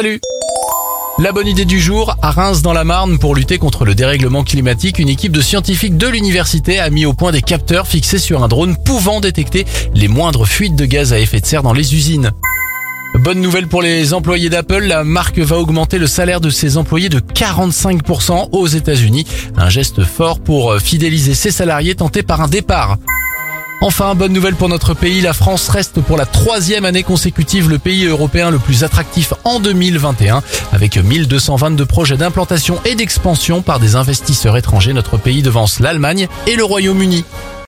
Salut la bonne idée du jour, à Reims dans la Marne, pour lutter contre le dérèglement climatique, une équipe de scientifiques de l'université a mis au point des capteurs fixés sur un drone pouvant détecter les moindres fuites de gaz à effet de serre dans les usines. Bonne nouvelle pour les employés d'Apple, la marque va augmenter le salaire de ses employés de 45% aux États-Unis. Un geste fort pour fidéliser ses salariés tentés par un départ. Enfin, bonne nouvelle pour notre pays, la France reste pour la troisième année consécutive le pays européen le plus attractif en 2021. Avec 1222 projets d'implantation et d'expansion par des investisseurs étrangers, notre pays devance l'Allemagne et le Royaume-Uni.